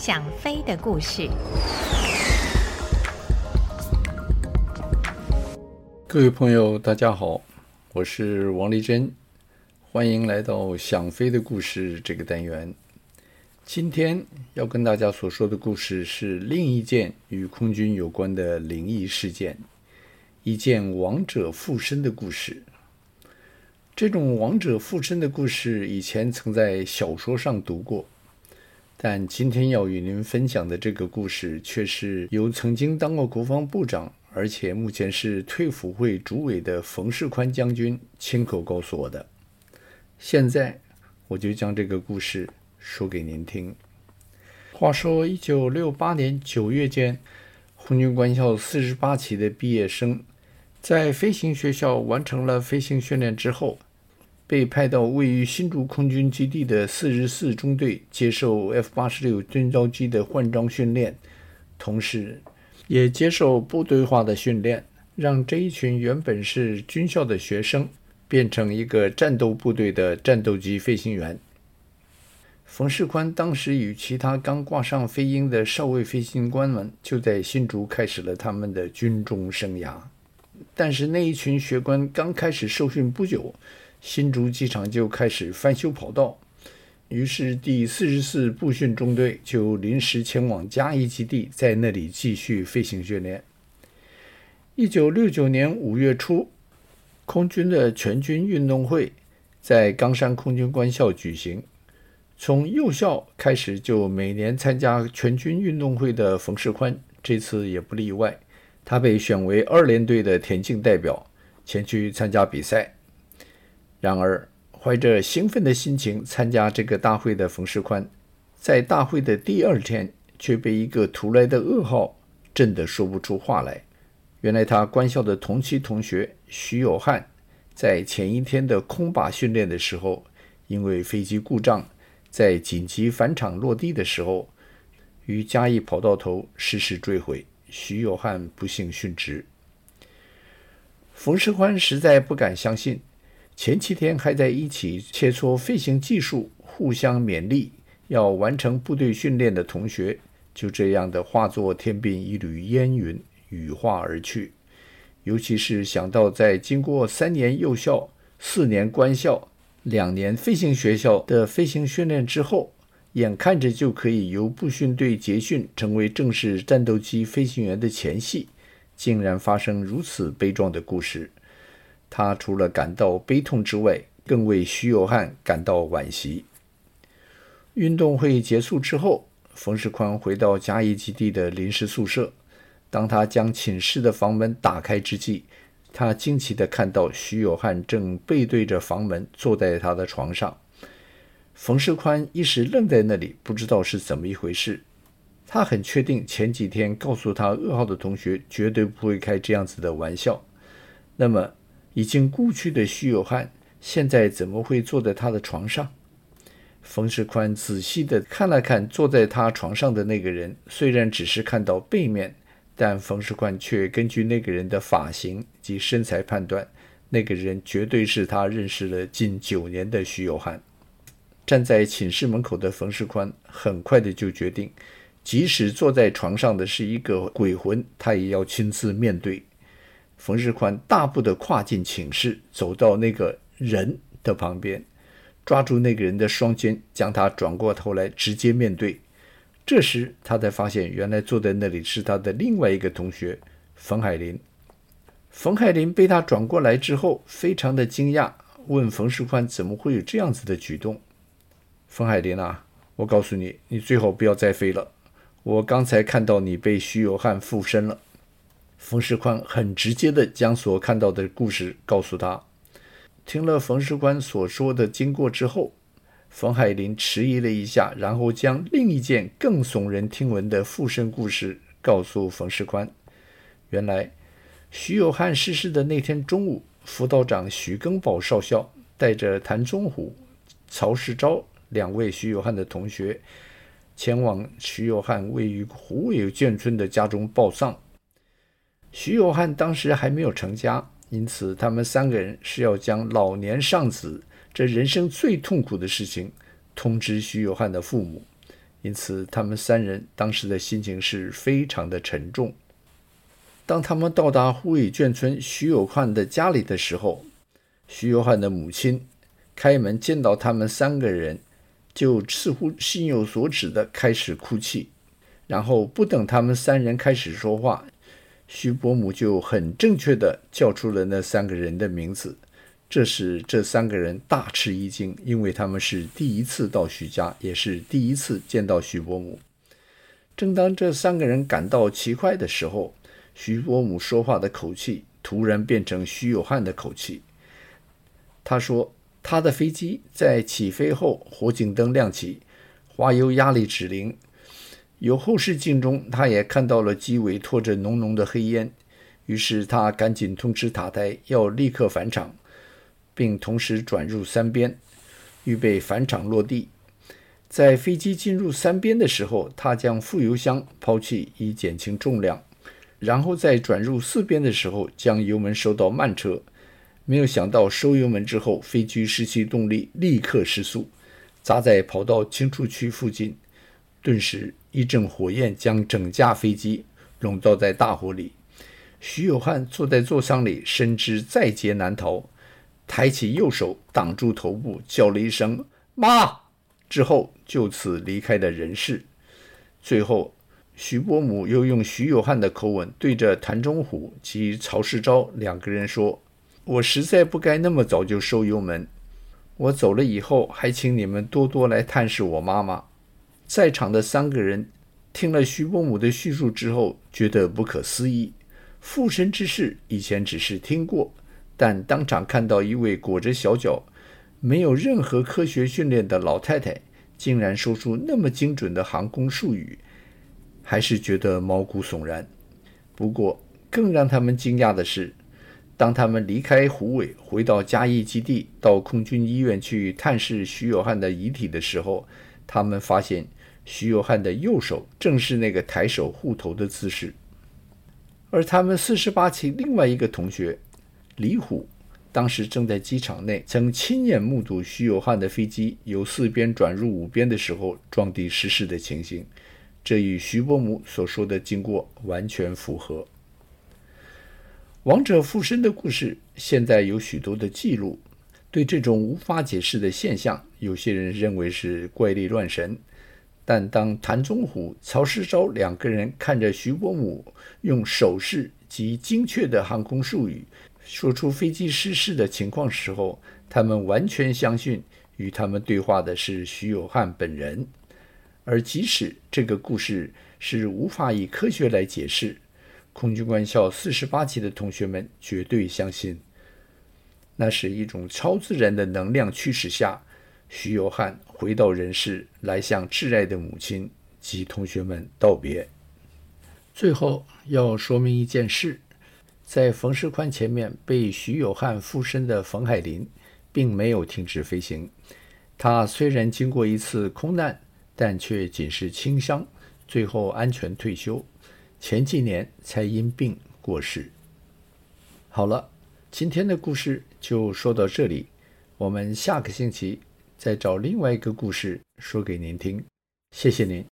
想飞的故事。各位朋友，大家好，我是王丽珍，欢迎来到想飞的故事这个单元。今天要跟大家所说的故事是另一件与空军有关的灵异事件，一件亡者附身的故事。这种亡者附身的故事，以前曾在小说上读过。但今天要与您分享的这个故事，却是由曾经当过国防部长，而且目前是退辅会主委的冯世宽将军亲口告诉我的。现在，我就将这个故事说给您听。话说，一九六八年九月间，空军官校四十八期的毕业生，在飞行学校完成了飞行训练之后，被派到位于新竹空军基地的四十四中队接受 F 八十六军招机的换装训练，同时也接受部队化的训练，让这一群原本是军校的学生变成一个战斗部队的战斗机飞行员。冯世宽当时与其他刚挂上飞鹰的少尉飞行官们就在新竹开始了他们的军中生涯，但是那一群学官刚开始受训不久。新竹机场就开始翻修跑道，于是第四十四步训中队就临时前往嘉义基地，在那里继续飞行训练。一九六九年五月初，空军的全军运动会在冈山空军官校举行。从幼校开始就每年参加全军运动会的冯世宽，这次也不例外，他被选为二连队的田径代表，前去参加比赛。然而，怀着兴奋的心情参加这个大会的冯世宽，在大会的第二天却被一个突来的噩耗震得说不出话来。原来，他官校的同期同学徐有汉，在前一天的空靶训练的时候，因为飞机故障，在紧急返场落地的时候，于嘉义跑道头失事坠毁，徐有汉不幸殉职。冯世宽实在不敢相信。前七天还在一起切磋飞行技术，互相勉励，要完成部队训练的同学，就这样的化作天边一缕烟云，羽化而去。尤其是想到在经过三年幼校、四年官校、两年飞行学校的飞行训练之后，眼看着就可以由步训队结训，成为正式战斗机飞行员的前夕，竟然发生如此悲壮的故事。他除了感到悲痛之外，更为徐有汉感到惋惜。运动会结束之后，冯世宽回到嘉义基地的临时宿舍。当他将寝室的房门打开之际，他惊奇地看到徐有汉正背对着房门坐在他的床上。冯世宽一时愣在那里，不知道是怎么一回事。他很确定前几天告诉他噩耗的同学绝对不会开这样子的玩笑。那么，已经故去的徐有汉，现在怎么会坐在他的床上？冯世宽仔细地看了看坐在他床上的那个人，虽然只是看到背面，但冯世宽却根据那个人的发型及身材判断，那个人绝对是他认识了近九年的徐有汉。站在寝室门口的冯世宽很快的就决定，即使坐在床上的是一个鬼魂，他也要亲自面对。冯世宽大步地跨进寝室，走到那个人的旁边，抓住那个人的双肩，将他转过头来直接面对。这时，他才发现原来坐在那里是他的另外一个同学冯海林。冯海林被他转过来之后，非常的惊讶，问冯世宽怎么会有这样子的举动。冯海林啊，我告诉你，你最好不要再飞了。我刚才看到你被徐有汉附身了。冯世宽很直接地将所看到的故事告诉他。听了冯世宽所说的经过之后，冯海林迟疑了一下，然后将另一件更耸人听闻的附身故事告诉冯世宽。原来，徐有汉逝世的那天中午，辅导长徐根宝少校带着谭宗虎、曹世钊两位徐有汉的同学，前往徐有汉位于湖尾眷村的家中报丧。徐有汉当时还没有成家，因此他们三个人是要将老年丧子这人生最痛苦的事情通知徐有汉的父母，因此他们三人当时的心情是非常的沉重。当他们到达虎尾眷村徐有汉的家里的时候，徐有汉的母亲开门见到他们三个人，就似乎心有所指的开始哭泣，然后不等他们三人开始说话，徐伯母就很正确的叫出了那三个人的名字。这使这三个人大吃一惊，因为他们是第一次到徐家，也是第一次见到徐伯母。正当这三个人感到奇怪的时候，徐伯母说话的口气突然变成徐有汉的口气。他说：“他的飞机在起飞后，火警灯亮起，滑油压力指令。由后视镜中，他也看到了机尾拖着浓浓的黑烟。于是他赶紧通知塔台，要立刻返场。”并同时转入三边，预备返场落地。在飞机进入三边的时候，他将副油箱抛弃以减轻重量，然后在转入四边的时候，将油门收到慢车。没有想到收油门之后，飞机失去动力，立刻失速，砸在跑道清除区附近。顿时一阵火焰将整架飞机笼罩在大火里。徐有汉坐在座舱里，深知在劫难逃。抬起右手挡住头部，叫了一声“妈”，之后就此离开了人世。最后，徐伯母又用徐有汉的口吻对着谭忠虎及曹世昭两个人说：“我实在不该那么早就收油门。我走了以后，还请你们多多来探视我妈妈。”在场的三个人听了徐伯母的叙述之后，觉得不可思议。附身之事以前只是听过。但当场看到一位裹着小脚、没有任何科学训练的老太太，竟然说出那么精准的航空术语，还是觉得毛骨悚然。不过，更让他们惊讶的是，当他们离开虎尾，回到嘉义基地，到空军医院去探视徐有汉的遗体的时候，他们发现徐有汉的右手正是那个抬手护头的姿势，而他们四十八期另外一个同学。李虎当时正在机场内，曾亲眼目睹徐有汉的飞机由四边转入五边的时候撞地失事的情形，这与徐伯母所说的经过完全符合。亡者附身的故事现在有许多的记录，对这种无法解释的现象，有些人认为是怪力乱神，但当谭宗虎、曹世昭两个人看着徐伯母用手势及精确的航空术语，说出飞机失事的情况时候，他们完全相信与他们对话的是徐有汉本人，而即使这个故事是无法以科学来解释，空军官校四十八期的同学们绝对相信，那是一种超自然的能量驱使下，徐有汉回到人世来向挚爱的母亲及同学们道别。最后要说明一件事。在冯世宽前面被徐有汉附身的冯海林，并没有停止飞行。他虽然经过一次空难，但却仅是轻伤，最后安全退休。前几年才因病过世。好了，今天的故事就说到这里，我们下个星期再找另外一个故事说给您听。谢谢您。